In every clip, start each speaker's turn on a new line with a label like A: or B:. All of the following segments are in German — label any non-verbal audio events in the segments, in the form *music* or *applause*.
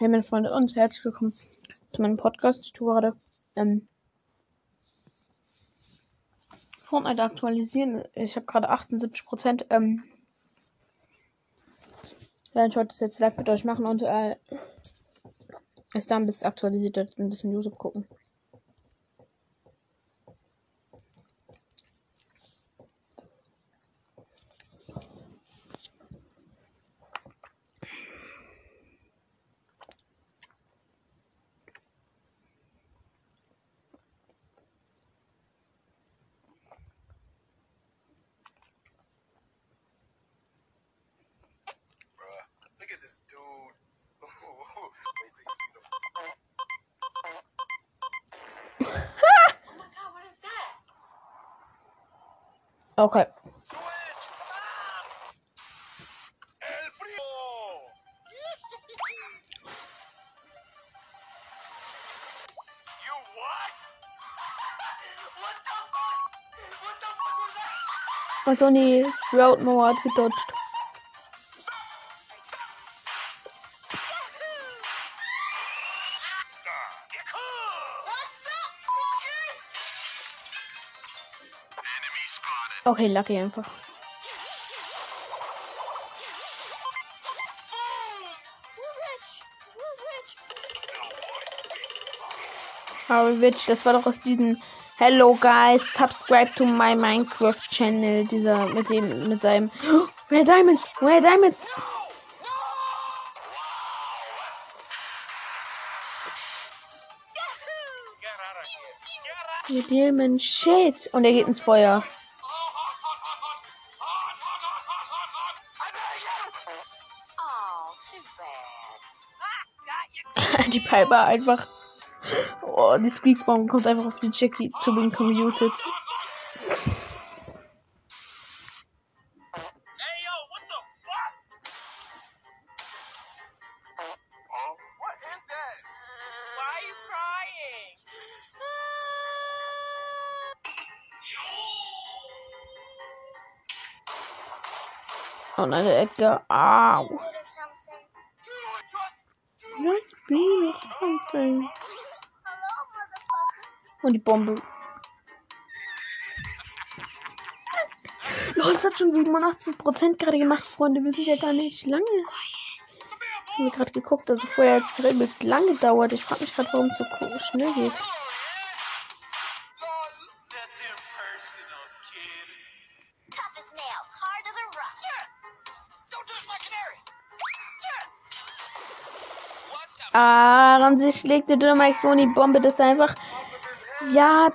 A: Hey meine Freunde und herzlich willkommen zu meinem Podcast. Ich tue gerade ähm, Fortnite aktualisieren. Ich habe gerade 78 Prozent. Ähm, ja, ich wollte das jetzt live mit euch machen und äh, es dann bis aktualisiert ein bisschen YouTube gucken.
B: That?
A: Und Sony Road Mauer hat gedodged. Okay, lucky einfach. Harry Witch, das war doch aus diesem Hello guys, subscribe to my Minecraft Channel, dieser mit dem mit seinem *gasps* Rare Diamonds, Rare Diamonds.
B: Get out of here. Get out.
A: Rare Diamond Shit und er geht ins Feuer.
B: Oh, *laughs*
A: die Piper einfach. Oh, die Squeakbomb kommt einfach auf die Jackie zu bin commuted.
B: Hey yo, what the fuck? Huh? What is that? Why are you crying?
A: Oh nein, der Edgar. Au.
B: Trust.
A: Let's be something. Und die Bombe. Lol, es hat schon 87% gerade gemacht, Freunde. Wir sind ja gar nicht lange. Haben wir gerade geguckt, also vorher hat es übelst lang gedauert. Ich frage mich gerade, warum es so schnell geht. Ah, an sich legt der Dynamite so in die Bombe, das ist einfach. Ja,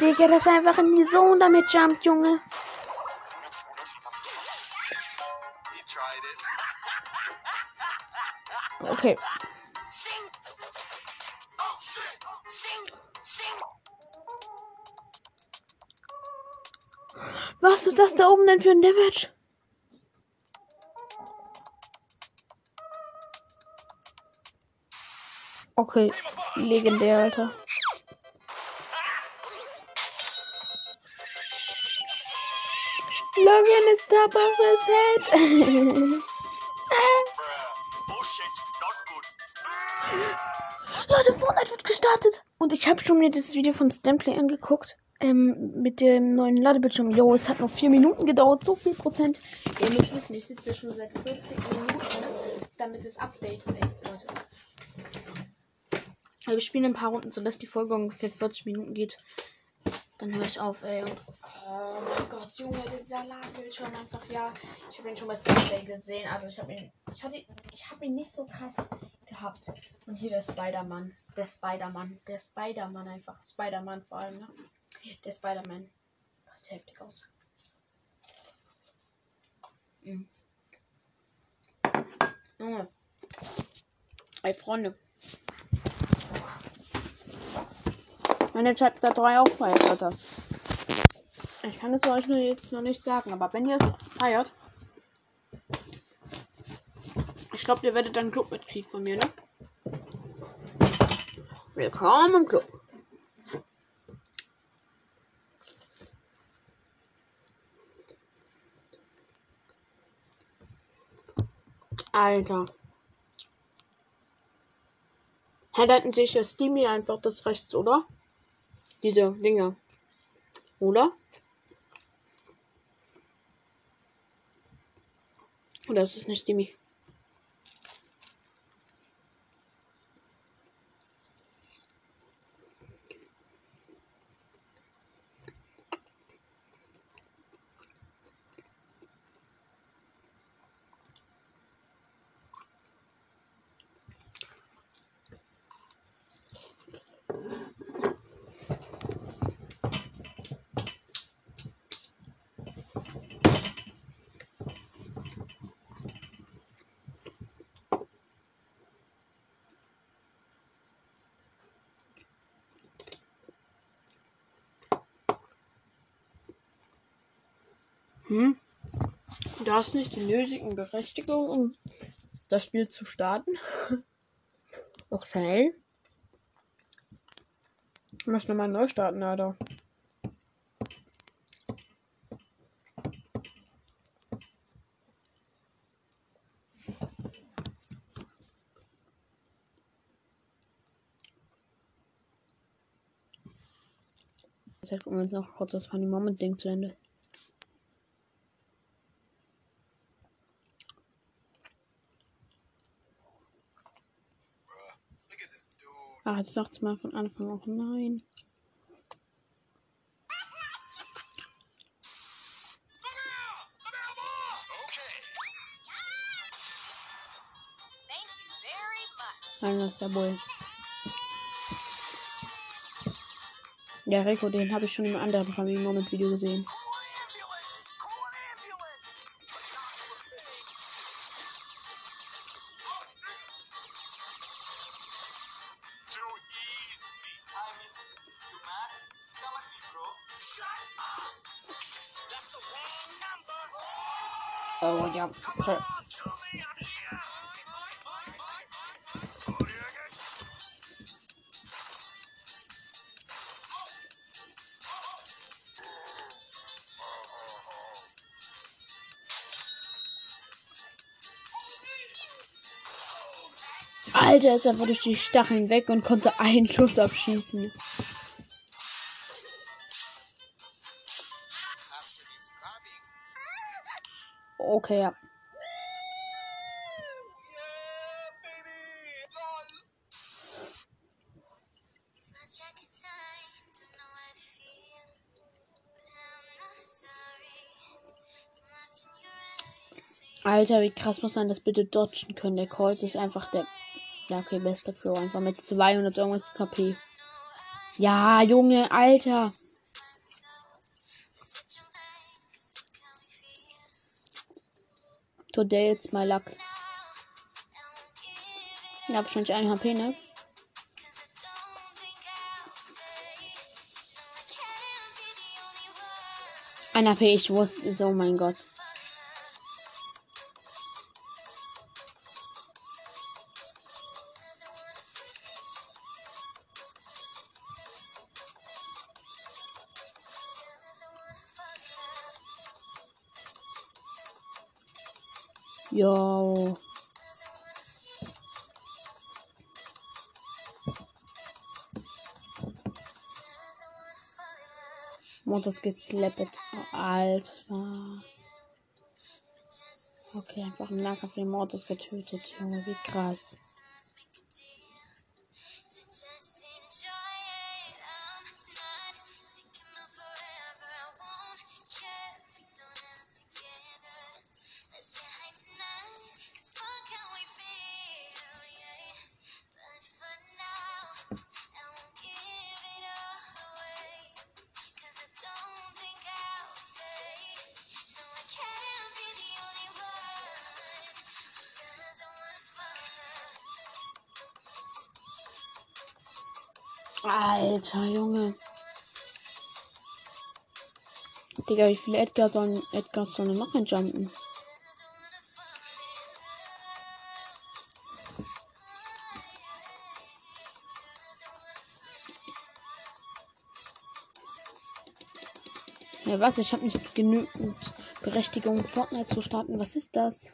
A: Digga, das ist einfach in die Zone damit jumpt, Junge. Okay.
B: Oh.
A: Was ist das da oben denn für ein Damage? Okay, legendär, Alter. Logan is top of his head.
B: Not.
A: Leute, Fortnite wird gestartet. Und ich habe schon mir das Video von Stamplay angeguckt. Ähm, mit dem neuen Ladebildschirm. Jo, es hat noch vier Minuten gedauert. So viel Prozent. Ihr müsst wissen, ich sitze schon seit 40 Minuten, damit das Update fängt, Leute. Aber wir spielen ein paar Runden, sodass die Folge ungefähr 40 Minuten geht. Dann höre ich auf, ey. Oh mein Gott, Junge, dieser Ladebildschirm einfach, ja. Ich habe ihn schon bei Stamplay gesehen. Also ich habe ihn, ich hatte, ich habe ihn nicht so krass gehabt. Und hier der Spider-Man. Der Spider-Man. Der Spider-Man einfach. Spider-Man vor allem, ne? Der Spider-Man. Das sieht heftig aus. Mhm. Junge. Ey, Freunde. Meine Chapter 3 auch feiert, Alter. Ich kann es euch nur jetzt noch nicht sagen, aber wenn ihr es feiert, ich glaube, ihr werdet dann Clubmitglied von mir, ne? Willkommen im Club. Alter. Hä, da hinten sehe ich ja Steamy einfach das rechts, oder? Diese Dinge. Oder? Oder ist es nicht Steamy? Hm? Du hast nicht die nötigen Berechtigungen, um das Spiel zu starten. *laughs* Okay. Ich muss nochmal neu starten, Alter. Jetzt gucken wir uns noch kurz das Funny Moment Ding zu Ende. Jetzt sagt's mal von Anfang auch nein. Nein, das ist der Bull. Ja, Rico, den habe ich schon im anderen Family Moment Video gesehen. Oh, ja. Alter, ist einfach durch die Stacheln weg und konnte einen Schuss abschießen.
C: So you
A: Alter, wie krass muss man das bitte dodgen können? Der Colt ist einfach der. Ja, okay, beste Pro. Einfach mit 200 irgendwas KP. Ja, Junge, Alter. Today it's my luck. Ja, wahrscheinlich ein HP, ne? Ein HP, ich wusste es, oh mein Gott. Yo. Motors geslappet. Oh, Alter. Okay, einfach im Nahkampf den Mortis getötet, Junge, wie krass. Digga, wie viele Edgar sollen Edgar sollen noch jumpen? Ja, was? Ich habe nicht genügend Berechtigung, Fortnite zu starten. Was ist das?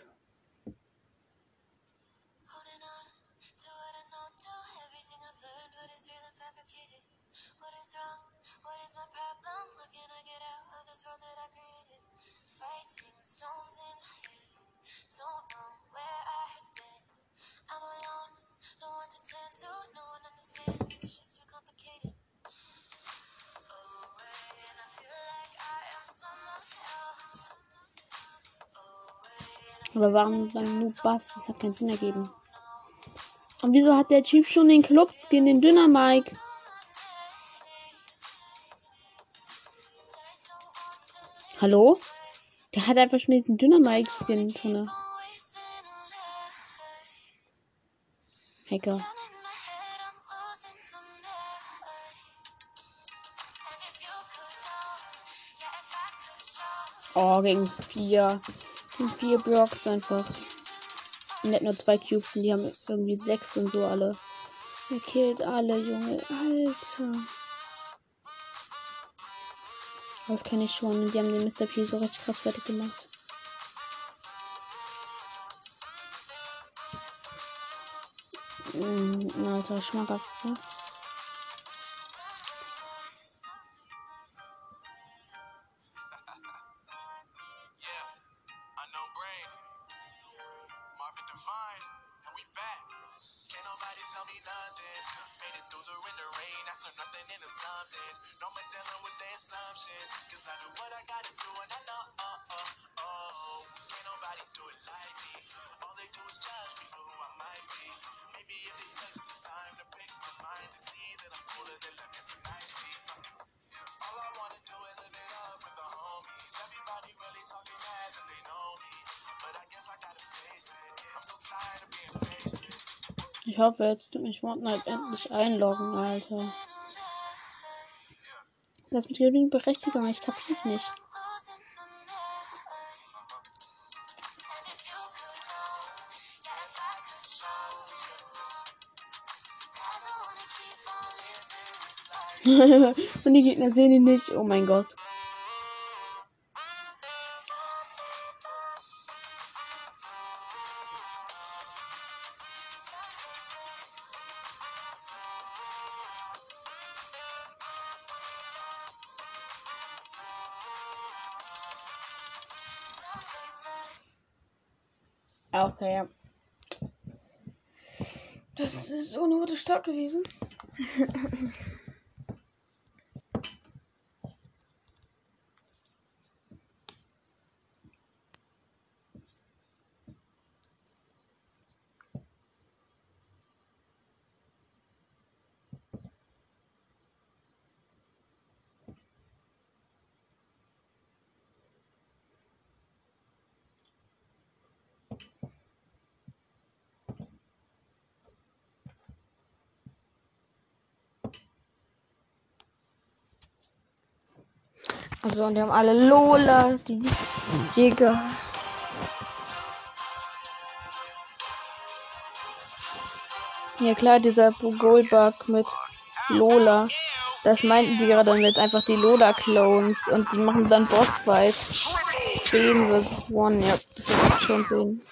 A: Warum beim Noob Bass? Das hat keinen Sinn ergeben. Und wieso hat der Typ schon den Clubskin, den Dynamike? Hallo? Der hat einfach schon diesen Dynamike-Skin drin. Hacker. Oh, gegen vier. Vier Blocks einfach. Hat nur zwei Cubes die haben irgendwie sechs und so alle. Er killt alle, Junge. Alter. Das kann ich schon. Die haben den Mr. P so richtig krass fertig gemacht. Mm, Alter, schmackhaft, ne? Ich hoffe, jetzt tut mich Fortnite endlich einloggen, Alter. Das mit genügend Berechtigung, ich kapier's nicht. *laughs* Und die Gegner sehen ihn nicht. Oh mein Gott. Okay, ja. Das ist ohne Worte stark gewesen. *laughs* Also, und die haben alle Lola, die Jäger. Ja klar, dieser Goldbug mit Lola. Das meinten die gerade mit einfach die Lola-Clones und die machen dann Bossfight. 10 vs 1, ja, das ich schon sehen.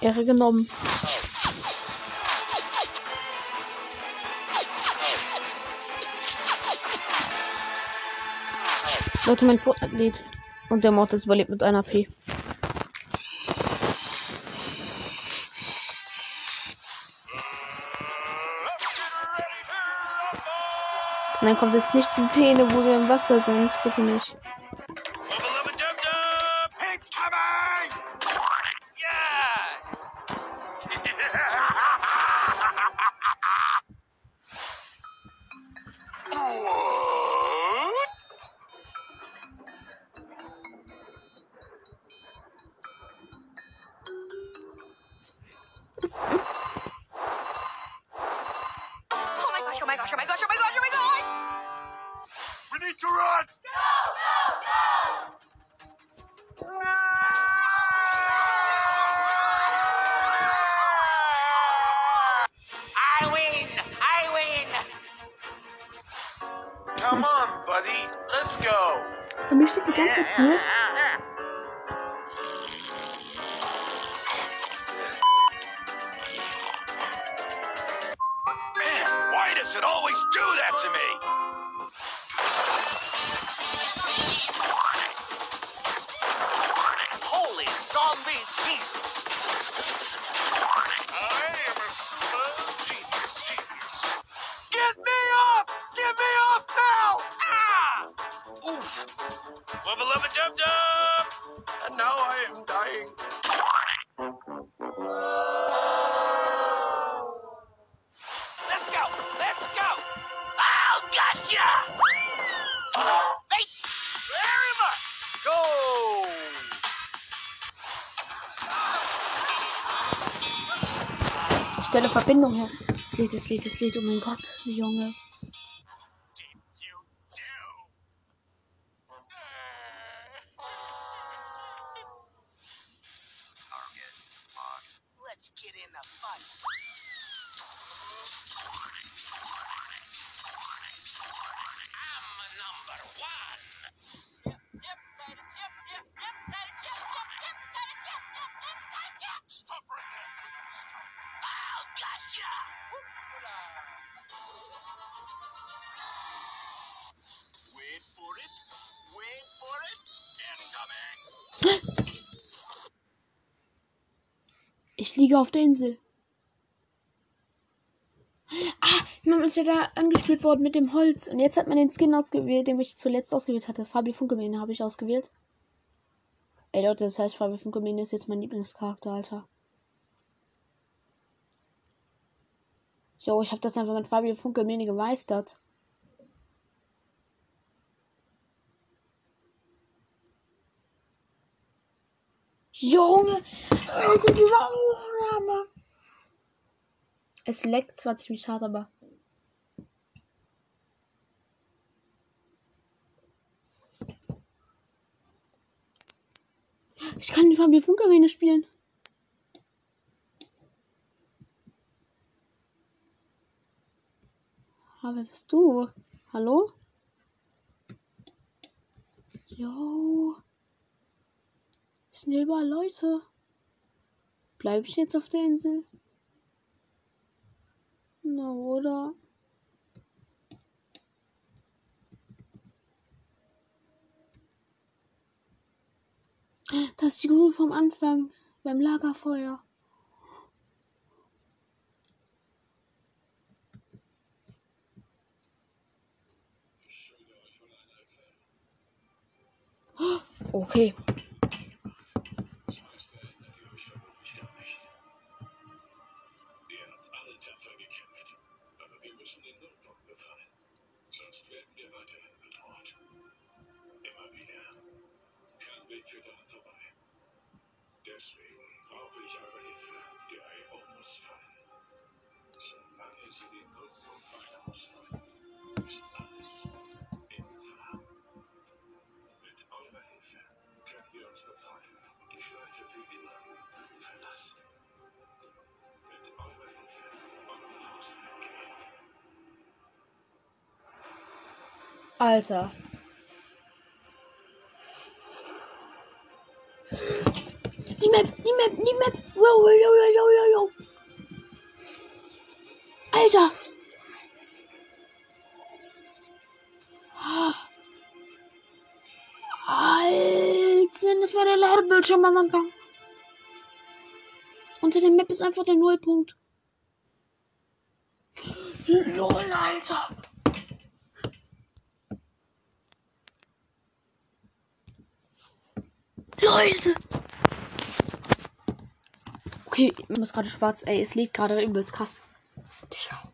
A: Ehre genommen. Leute, mein Fortnite lädt. Und der Mortis überlebt mit einer P. Und dann kommt jetzt nicht die Szene, wo wir im Wasser sind. Bitte nicht.
B: buddy.
D: Let's go. Dann möchte ich die ganze
A: Zeit Verbindung her. Es lädt, es lädt, es lädt. Oh mein Gott, Junge. Ich liege auf der Insel. Ah, man ist ja da angespielt worden mit dem Holz. Und jetzt hat man den Skin ausgewählt, den ich zuletzt ausgewählt hatte. Fabi Funkelmähne habe ich ausgewählt. Ey Leute, das heißt, Fabi Funkelmähne ist jetzt mein Lieblingscharakter, Alter. Jo, ich habe das einfach mit Fabi Funkelmähne gemeistert. Junge! Alter, dieser Aufnahme! Es leckt zwar ziemlich hart, aber. Ich kann die Fabi Funkermähne spielen. Ah, wer bist du? Hallo? Jo. Es sind hier überall Leute. Bleibe ich jetzt auf der Insel? Na, oder? Das ist die Gruppe vom Anfang beim Lagerfeuer. Okay. Alter. Die Map, die Map, die Map. Wow, wow, wow, wow, wow, wow. Alter. Alter, das war der Ladebildschirm am Anfang. Unter der Map ist einfach der Nullpunkt. Lol, Alter. Leute! Okay, mir ist gerade schwarz. Ey, es liegt gerade übelst krass. Digga.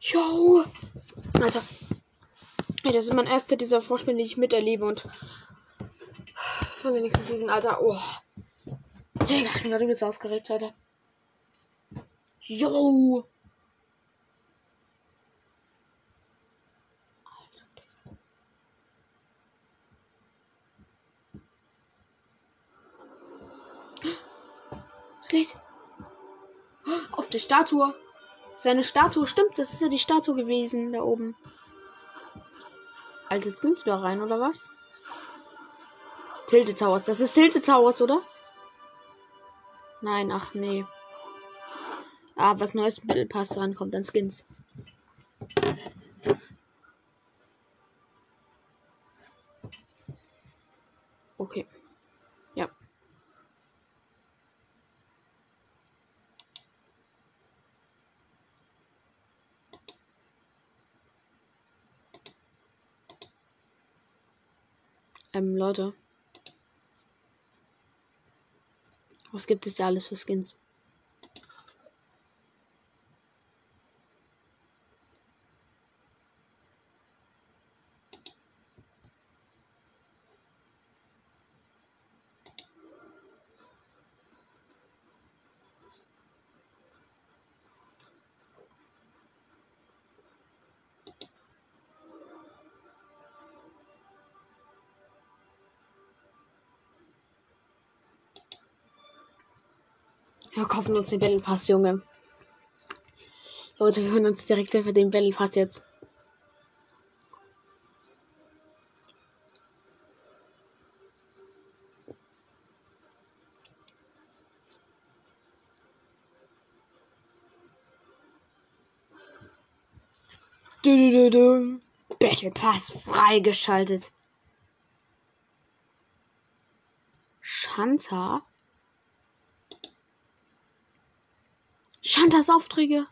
A: Yo! Alter. Ey, das ist mein erster dieser Vorspiele, die ich miterlebe und von der nächsten Season, Alter. Oh. Digga, ich bin gerade übelst ausgeregt, Alter. Yo! Statue. Seine Statue, stimmt, das ist ja die Statue gewesen, da oben. Alte Skins wieder rein, oder was? Tilted Towers. Das ist Tilted Towers, oder? Nein, ach nee. Ah, was Neues im Battle Pass rankommt an Skins. Okay. Ja. Ähm, Leute. Was gibt es da alles für Skins? Kaufen uns den Battle Pass, Junge. Leute, wir hören uns direkt für den Battle Pass jetzt. Du, du, du. Battle Pass freigeschaltet. Shanta? Shantas Aufträge.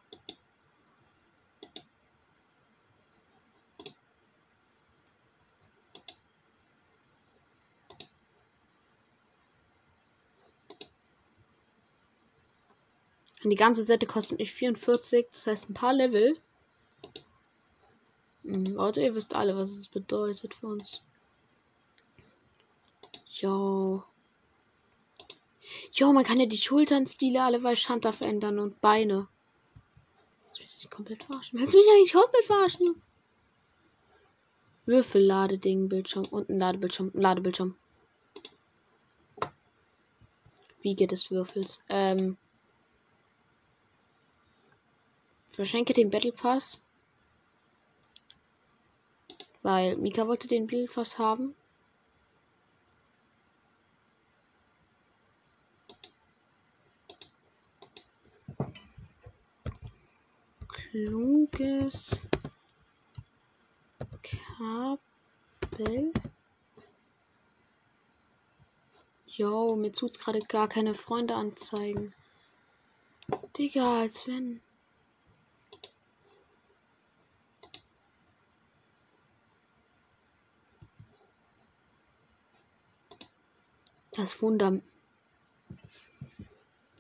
A: Und die ganze Seite kostet mich 44, das heißt ein paar Level. Hm, ihr wisst alle, was es bedeutet für uns. Jo. Jo, man kann ja die Schulternstile alle bei Shanta verändern und Beine. Das will ich nicht komplett verarschen. Willst du mich eigentlich komplett verarschen? Junge? Würfelladeding, Bildschirm und ein Ladebildschirm. Ladebildschirm. Wiege des Würfels. Ähm. Verschenke den Battle Pass. Weil Mika wollte den Battle Pass haben. Kluges Kabel. Jo, mir tut's gerade gar keine Freunde anzeigen. Digga, als wenn. Das Fundament.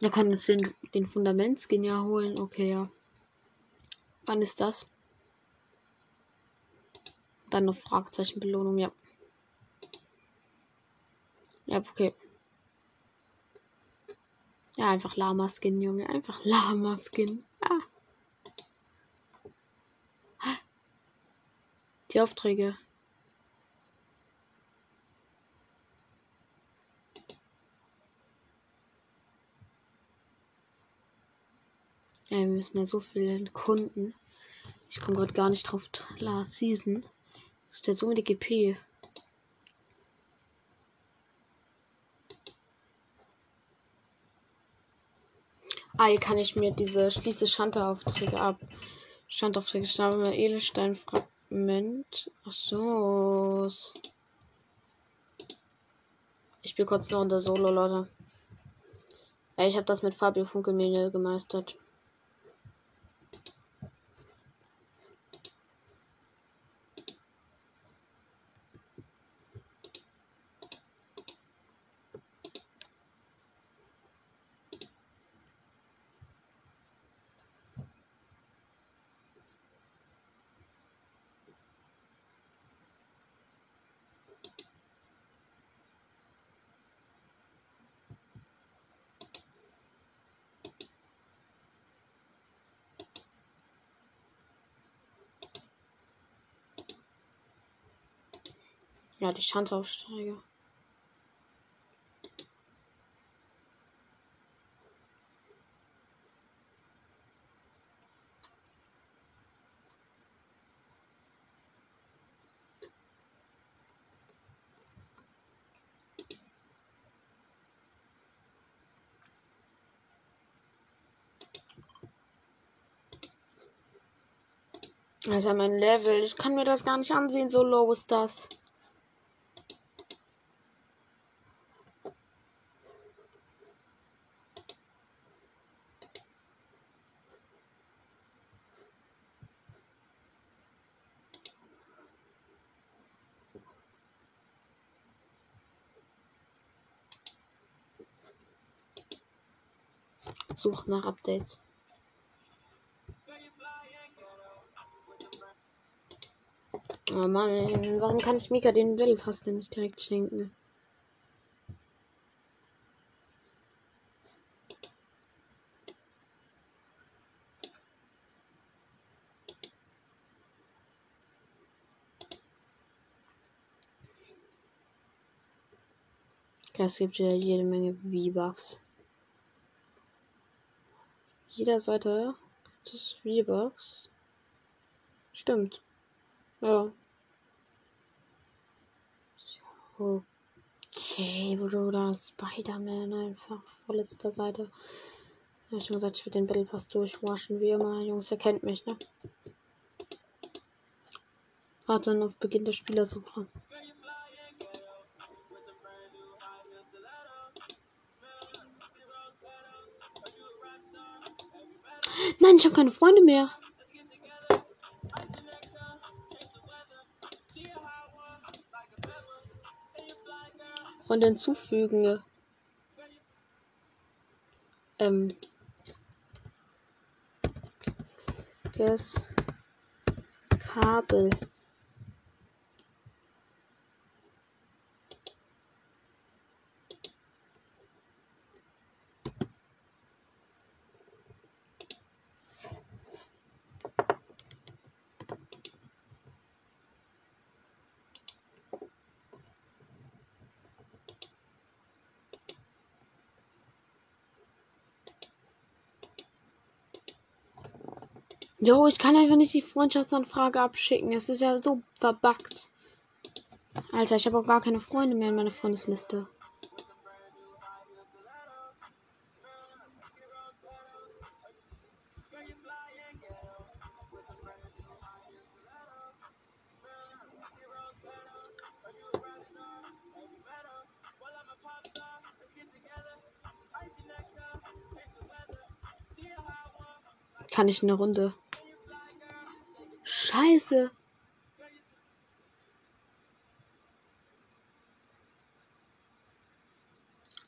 A: Da kann jetzt den, den Fundamentskin ja holen. Okay, ja. Wann ist das? Dann eine Fragezeichenbelohnung, ja. Ja, okay. Ja, einfach Lama-Skin, Junge. Einfach Lama-Skin. Ah. Die Aufträge. Ja, wir müssen ja so viele Kunden. Ich komme gerade gar nicht drauf. Last Season. Das ist ja so mit GP. Ah, hier kann ich mir diese schließe Schandaufträge ab. Schandaufträge wir Edelsteinfragment. Ach so. Ich spiele kurz noch unter Solo, Leute. Ich habe das mit Fabio Funkelmine gemeistert. Ja, die Schandaufsteiger. Also mein Level, ich kann mir das gar nicht ansehen, so low ist das. Sucht nach Updates. Oh Mann, warum kann ich Mika den Battle Pass denn nicht direkt schenken? Es gibt ja jede Menge V-Bucks. Jeder Seite gibt es V-Bucks. Stimmt. Ja. Okay, Bruder, Spider-Man einfach vorletzter Seite. Ja, schon gesagt, ich will den Battle Pass durchwaschen, wie immer. Jungs, ihr kennt mich, ne? Warte dann auf Beginn der Spielersuche. Nein, ich habe keine Freunde mehr. Freunde hinzufügen. Ähm. Das Kabel. Jo, ich kann einfach nicht die Freundschaftsanfrage abschicken. Es ist ja so verbuggt. Alter, ich habe auch gar keine Freunde mehr in meiner Freundesliste. Kann ich eine Runde? Scheiße.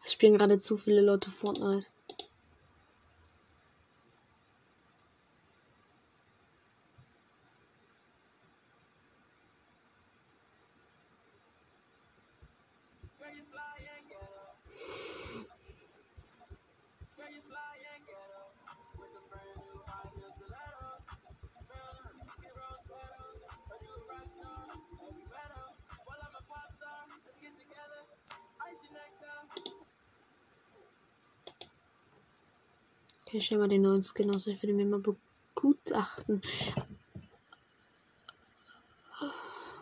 A: Es spielen gerade zu viele Leute Fortnite. Ich stelle mal den neuen Skin aus. Ich will mir mal begutachten.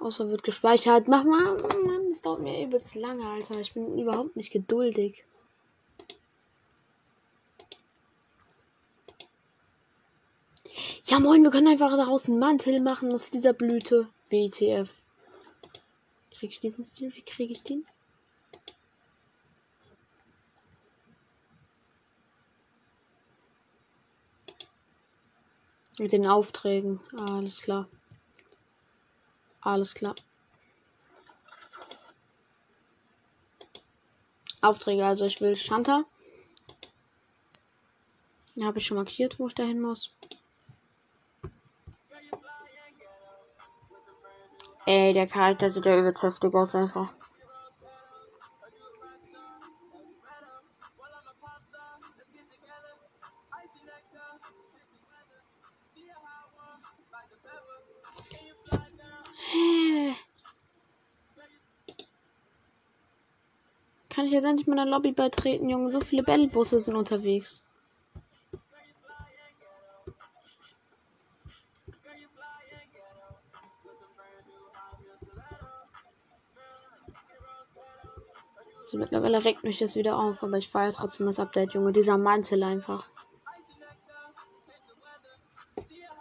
A: Außer wird gespeichert. Mach mal. Mann, das dauert mir übelst lange, Alter. Ich bin überhaupt nicht geduldig. Ja, moin, wir können einfach daraus einen Mantel machen aus dieser Blüte. WTF. Krieg ich diesen Stil? Wie kriege ich den? Mit den Aufträgen. Alles klar. Alles klar. Aufträge, also ich will Shanta. Habe ich schon markiert, wo ich dahin muss. Ey, der Charakter sieht ja übelst heftig aus einfach. Ich jetzt endlich meiner Lobby beitreten, Junge? So viele Battle-Busse sind unterwegs. Also mittlerweile regt mich das wieder auf, aber ich feiere trotzdem das Update, Junge. Dieser Mantel einfach.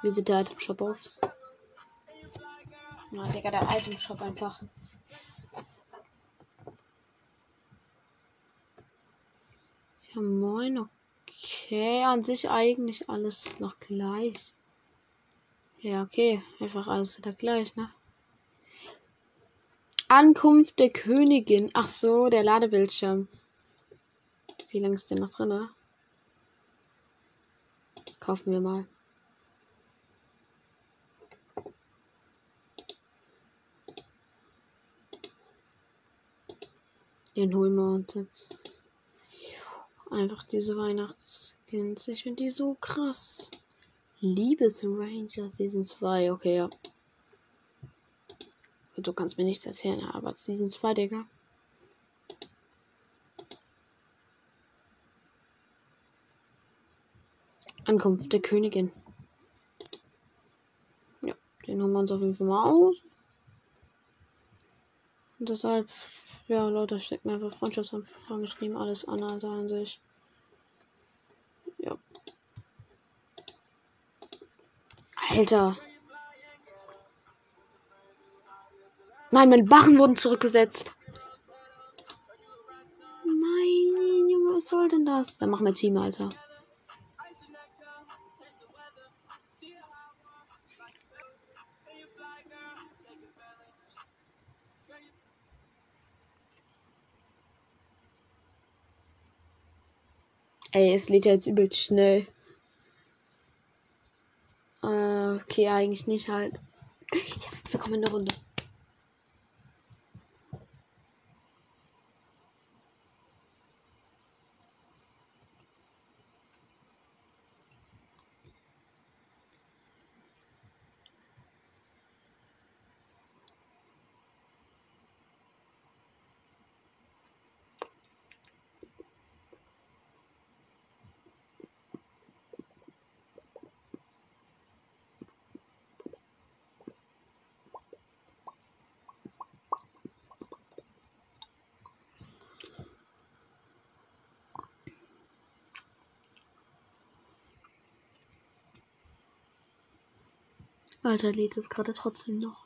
A: Wie sieht der Item Shop aus? Ja, Digga, der Item Shop einfach. Ja, moin, okay. An sich eigentlich alles noch gleich. Ja, okay. Einfach alles wieder gleich, ne? Ankunft der Königin. Ach so, der Ladebildschirm. Wie lange ist der noch drin, ne? Kaufen wir mal. Den holen wir uns jetzt. Einfach diese Weihnachtsskins. Ich finde die so krass. Liebesranger Season 2. Okay, ja. Du kannst mir nichts erzählen, aber Season 2, Digga. Ankunft der Königin. Ja, den haben wir uns auf jeden Fall mal aus. Und deshalb, ja, Leute, steckt mir einfach Freundschaftsanfragen geschrieben, alles an, Alter, an sich. Ja. Alter. Nein, meine Barren wurden zurückgesetzt. Nein, Junge, was soll denn das? Dann machen wir Team, Alter. Ey, es lädt ja jetzt übel schnell. Äh, okay, eigentlich nicht halt. Ja, wir kommen in der Runde. Alter, lädt es gerade trotzdem noch.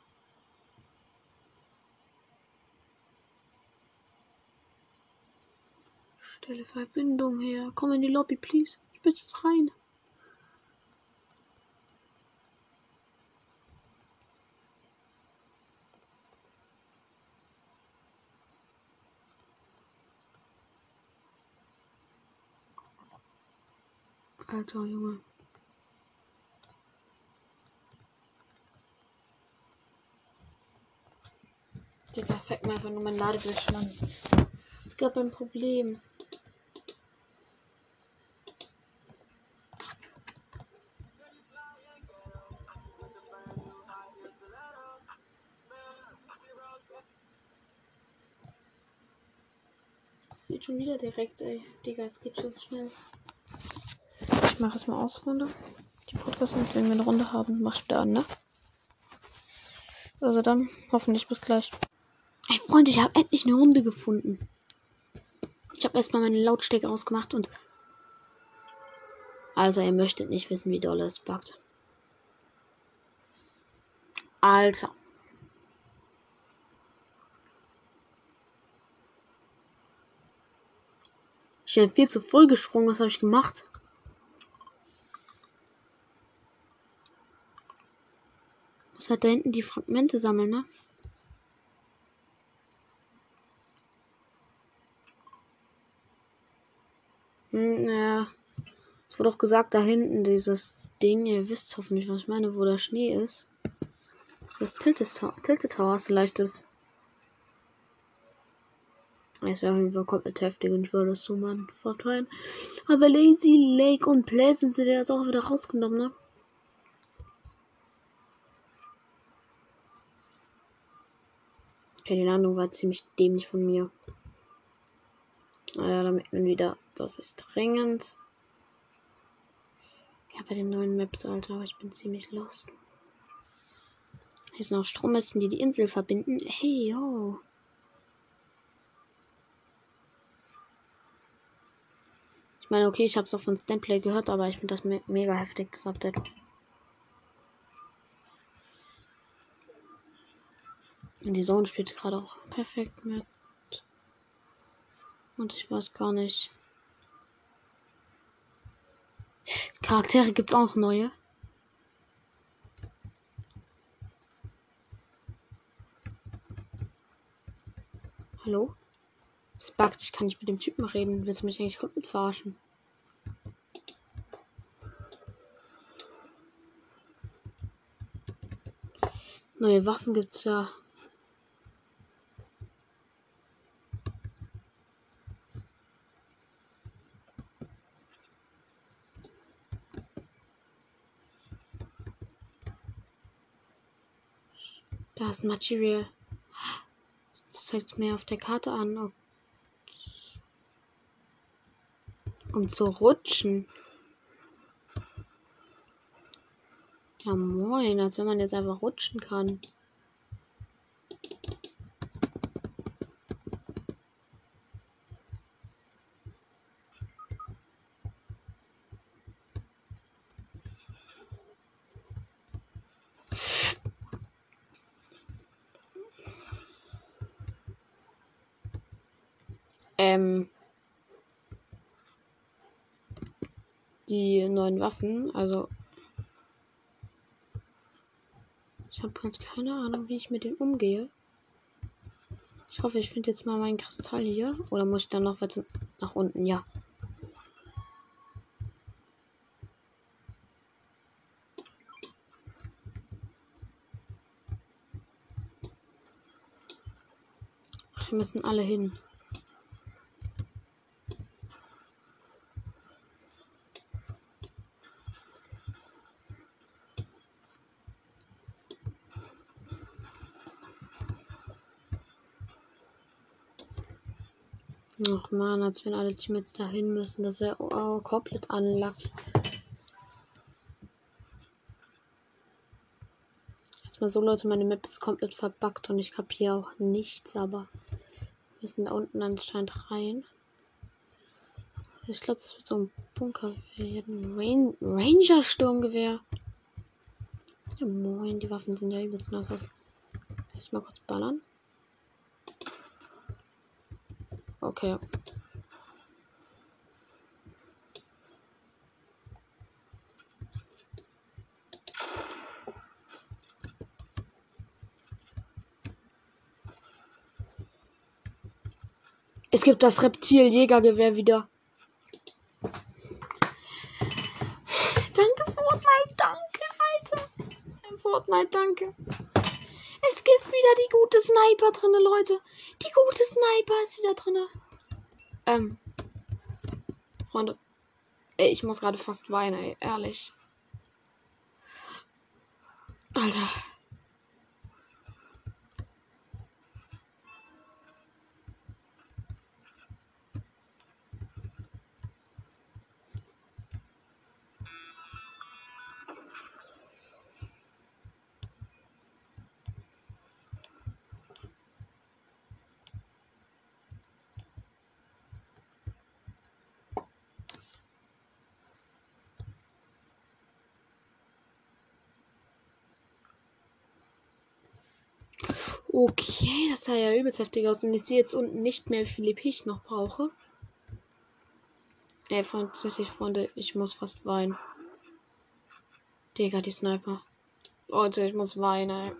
A: Stelle Verbindung her. Komm in die Lobby, please. Ich bin jetzt rein. Alter, Junge. Digga, zeig mir einfach nur mein Ladebildschirm an. Es gab ein Problem. Sieht schon wieder direkt, ey. Digga, es geht so schnell. Ich mache es mal aus, Runde. Die Podcast, wenn wir eine Runde haben, mach ich wieder an, ne? Also dann, hoffentlich bis gleich. Freunde, ich habe endlich eine Runde gefunden. Ich habe erstmal meine Lautstärke ausgemacht und. Also, ihr möchtet nicht wissen, wie doll es buggt. Alter. Ich bin viel zu voll gesprungen. Was habe ich gemacht? Muss halt da hinten die Fragmente sammeln, ne? Hm, ja. Es wurde auch gesagt, da hinten dieses Ding, ihr wisst hoffentlich, was ich meine, wo der Schnee ist. Das Tilted Tower, Tilted Tower vielleicht ist. Es wäre auf jeden Fall komplett heftig und ich würde das so mal verteilen. Aber Lazy Lake und Pleasant sind ja jetzt auch wieder rausgenommen, ne? Okay, die Landung war ziemlich dämlich von mir. Naja, damit man wieder, das ist dringend. Ja, bei den neuen Maps, Alter, ich bin ziemlich lost. Hier sind noch Strommasten, die die Insel verbinden. Hey, yo. Ich meine, okay, ich habe es auch von Standplay gehört, aber ich finde das me mega heftig, das Update. Und die Sohn spielt gerade auch perfekt mit. Und ich weiß gar nicht. Charaktere gibt's auch neue. Hallo? Es buggt, ich kann nicht mit dem Typen reden. Willst du mich eigentlich komplett verarschen? Neue Waffen gibt's ja. Da ist Material. Das zeigt mir auf der Karte an. ob- Um zu rutschen. Ja moin, als wenn man jetzt einfach rutschen kann. Ähm. Die neuen Waffen, also. Ich habe ganz keine Ahnung, wie ich mit dem umgehe. Ich hoffe, ich finde jetzt mal meinen Kristall hier. Oder muss ich dann noch weiter nach unten? Ja. Wir müssen alle hin. Ach man, als wenn alle Teammates dahin müssen. Das wäre oh, komplett. Jetzt mal so, Leute, meine Map ist komplett verbuggt und ich kapiere auch nichts, aber wir müssen da unten anscheinend rein. Ich glaube, das wird so ein Bunker werden. Rain Ranger-Sturmgewehr. Ja, moin, die Waffen sind ja übelst nice aus. Erstmal kurz ballern. Okay. Es gibt das Reptiljägergewehr wieder. Danke, Fortnite, danke, Alter. Fortnite, danke. Es gibt wieder die gute Sniper drinne, Leute. Die gute Sniper ist wieder drinne. Ähm. Freunde. Ey, ich muss gerade fast weinen, ey. Ehrlich. Alter. Okay, das sah ja übelst heftig aus. Und ich sehe jetzt unten nicht mehr, wie viel EP ich noch brauche. Ey, tatsächlich, Freunde, ich muss fast weinen. Digga, die Sniper. Leute, ich muss weinen, ey.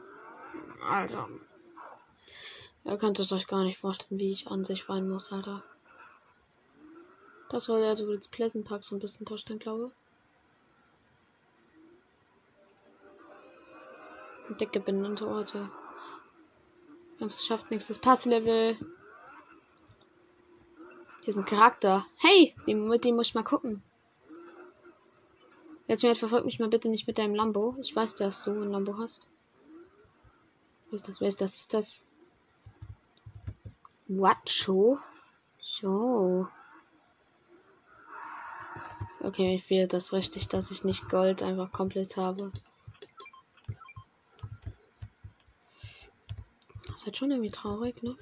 A: Alter. Ihr könnt es euch gar nicht vorstellen, wie ich an sich weinen muss, Alter. Das soll also jetzt Pleasant Park so ein bisschen darstellen, glaube ich. Dicke benannte Orte. Wir haben es geschafft, nächstes Passlevel. Hier ist ein Charakter. Hey, den, mit dem muss ich mal gucken. Jetzt mir verfolgt mich mal bitte nicht mit deinem Lambo. Ich weiß, dass du ein Lambo hast. Wer ist das? Wer ist das? Ist das? Wacho? So. Okay, mir fehlt das richtig, dass ich nicht Gold einfach komplett habe. Ist halt schon irgendwie traurig, ne?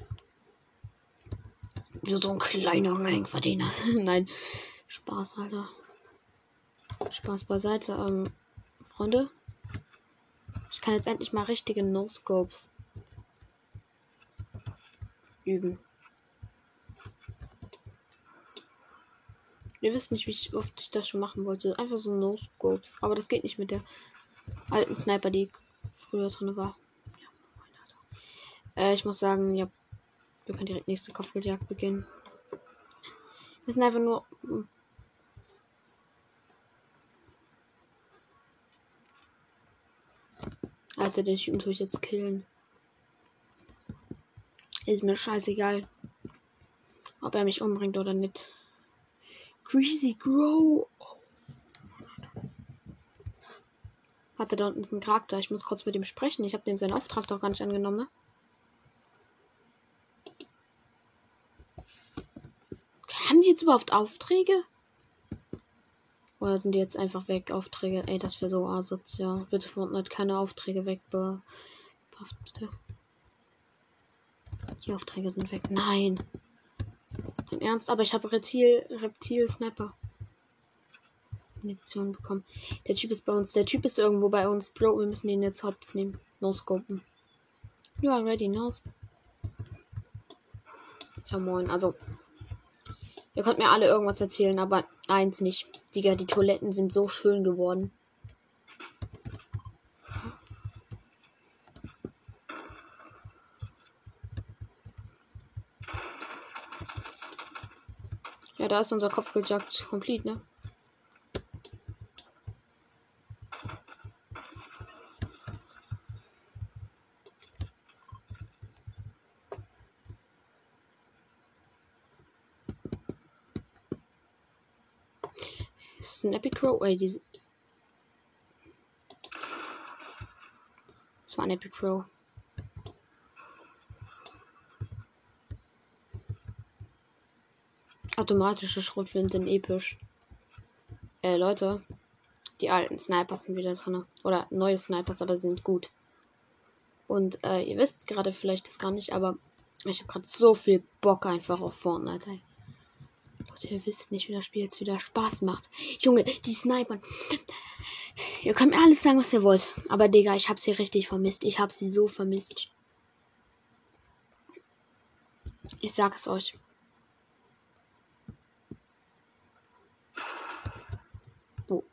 A: So ein kleiner Rankverdiener. *laughs* Nein. Spaß, Alter. Spaß beiseite. Ähm, Freunde. Ich kann jetzt endlich mal richtige No-Scopes üben. Ihr wisst nicht, wie oft ich das schon machen wollte. Einfach so No-Scopes. Aber das geht nicht mit der alten Sniper, die früher drin war. Äh, ich muss sagen, ja, wir können direkt nächste Kopfgeldjagd beginnen. Wir sind einfach nur. Alter, den Typen tue ich jetzt killen. Ist mir scheißegal. Ob er mich umbringt oder nicht. Greasy Grow. Warte, da unten ist ein Charakter. Ich muss kurz mit ihm sprechen. Ich habe dem seinen Auftrag doch gar nicht angenommen, ne? Jetzt überhaupt Aufträge? Oder sind die jetzt einfach weg? Aufträge. Ey, das wäre so asozial. Bitte Fortnite keine Aufträge weg. Bitte. Die Aufträge sind weg. Nein. Im Ernst, aber ich habe Reptil, Reptil Sniper. Munition bekommen. Der Typ ist bei uns. Der Typ ist irgendwo bei uns. Bro, wir müssen den jetzt hops nehmen. No scopen. You already knows. Ja moin, also. Ihr könnt mir alle irgendwas erzählen, aber eins nicht. Digga, die Toiletten sind so schön geworden. Ja, da ist unser Kopfgeldjagd komplett, ne? Ist Crow? Ey. Das war ein Epic Crow. Automatische Schrotflinten sind episch. Äh, Leute. Die alten Snipers sind wieder drin. Oder neue Snipers, aber sind gut. Und äh, ihr wisst gerade vielleicht das gar nicht, aber ich habe gerade so viel Bock einfach auf Fortnite. Ey. Leute, ihr wisst nicht, wie das Spiel jetzt wieder Spaß macht. Junge, die Snipern. Ihr könnt mir alles sagen, was ihr wollt. Aber Digga, ich habe sie richtig vermisst. Ich habe sie so vermisst. Ich sag es euch. Oh.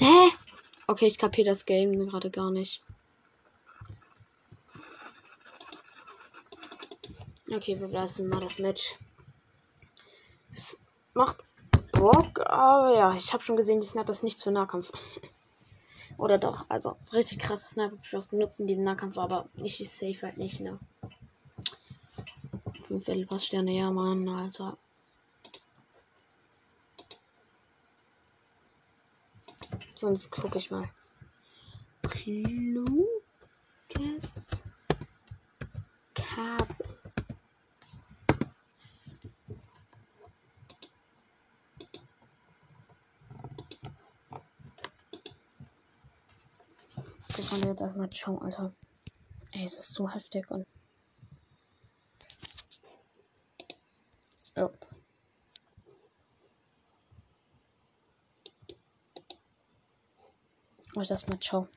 A: Hä? Okay, ich kapiere das Game gerade gar nicht. Okay, wir lassen mal das Match. Es macht Bock, aber ja, ich habe schon gesehen, die Sniper ist nichts für Nahkampf. *laughs* Oder doch, also richtig krasse Sniper benutzen die im Nahkampf, aber ich safe halt nicht, ne? Fünf Sterne, ja, Mann, Alter. Sonst gucke ich mal. Kluges Kabel. Wir wollen jetzt erstmal schauen, Alter. Ey, es ist so heftig und. Ja. Ich das mal ciao.